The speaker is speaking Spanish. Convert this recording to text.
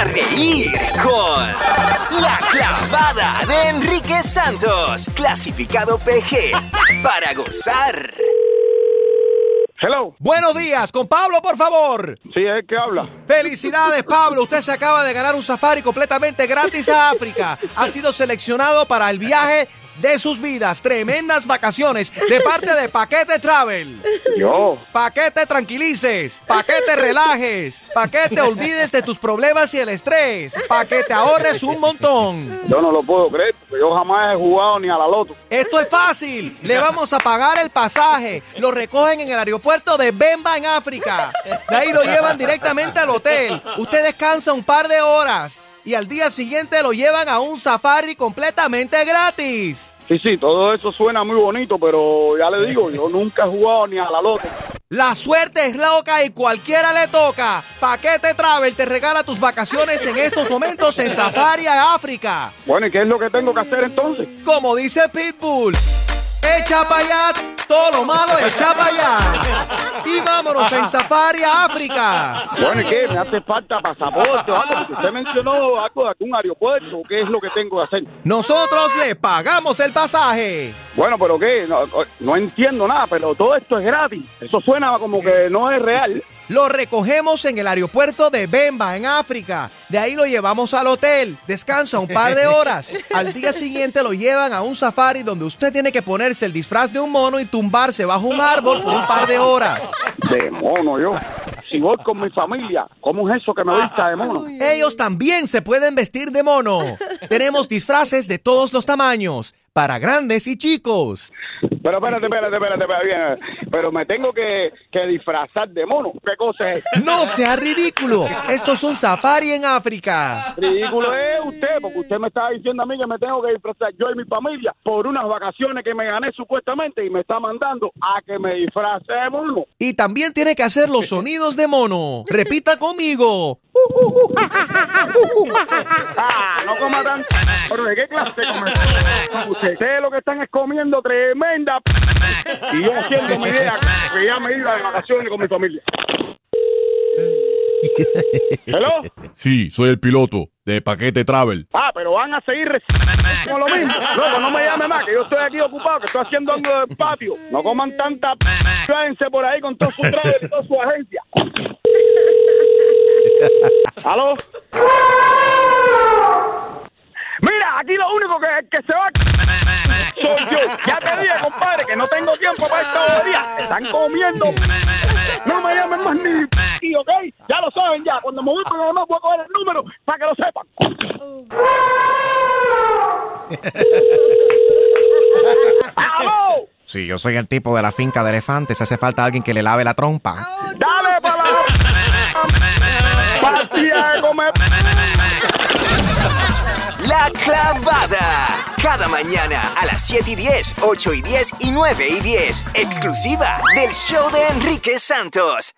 A reír con La Clavada de Enrique Santos, clasificado PG, para gozar. Hello. Buenos días, con Pablo, por favor. Sí, es el que habla. Felicidades, Pablo. Usted se acaba de ganar un safari completamente gratis a África. Ha sido seleccionado para el viaje de sus vidas. Tremendas vacaciones de parte de Paquete Travel. Yo. Paquete tranquilices. Paquete relajes. Paquete olvides de tus problemas y el estrés. Paquete ahorres un montón. Yo no lo puedo creer, porque yo jamás he jugado ni a la loto. Esto es fácil. Le vamos a pagar el pasaje. Lo recogen en el aeropuerto de Bemba en África. De ahí lo llevan directamente al hotel. Usted descansa un par de horas y al día siguiente lo llevan a un safari completamente gratis. Sí, sí, todo eso suena muy bonito, pero ya le digo, yo nunca he jugado ni a la loto. La suerte es loca y cualquiera le toca. Paquete Travel te regala tus vacaciones en estos momentos en Safari a África. Bueno, ¿y qué es lo que tengo que hacer entonces? Como dice Pitbull, echa para allá todo lo malo, echa para allá. Y vámonos en Safari a África. Bueno, ¿y qué? ¿Me hace falta pasaporte o algo? Porque usted mencionó algo de algún aeropuerto. ¿Qué es lo que tengo que hacer? Nosotros le pagamos el pasaje. Bueno, pero ¿qué? No, no entiendo nada, pero todo esto es gratis. Eso suena como que no es real. Lo recogemos en el aeropuerto de Bemba, en África. De ahí lo llevamos al hotel. Descansa un par de horas. Al día siguiente lo llevan a un safari donde usted tiene que ponerse el disfraz de un mono y tumbarse bajo un árbol por un par de horas. De mono, yo. Si voy con mi familia, ¿cómo es eso que me vista de mono? Ellos también se pueden vestir de mono. Tenemos disfraces de todos los tamaños, para grandes y chicos. Pero espérate, espérate, espérate, espérate. Pero me tengo que, que disfrazar de mono. ¿Qué cosa es? No sea ridículo. Esto es un safari en África. Ridículo es usted, porque usted me está diciendo a mí que me tengo que disfrazar yo y mi familia por unas vacaciones que me gané supuestamente y me está mandando a que me disfrace de mono. Y también tiene que hacer los sonidos de mono. Repita conmigo. ah, no coma tanto. Pero ¿de qué clase? Ustedes lo que están es comiendo tremenda y yo haciendo mi idea que ya me iba de vacaciones con mi familia. ¿Hello? Sí, soy el piloto de Paquete Travel. Ah, pero van a seguir recibiendo con lo mismo. Luego no me llame más, que yo estoy aquí ocupado, que estoy haciendo algo del patio. No coman tanta p por ahí con todo su travel y toda su agencia. ¿Aló? Mira, aquí lo único que, que se va soy yo. Ya te dije, compadre, que no tengo tiempo para estos días. Están comiendo. No me llamen más ni p, ¿ok? Ya lo saben ya. Cuando me voy para demás voy a coger el número para que lo sepan. ¡Aló! Sí, yo soy el tipo de la finca de elefantes. Hace falta alguien que le lave la trompa. ¡Dale para la... ¡Partida de comer! La clavada. Cada mañana a las 7 y 10, 8 y 10 y 9 y 10. Exclusiva del show de Enrique Santos.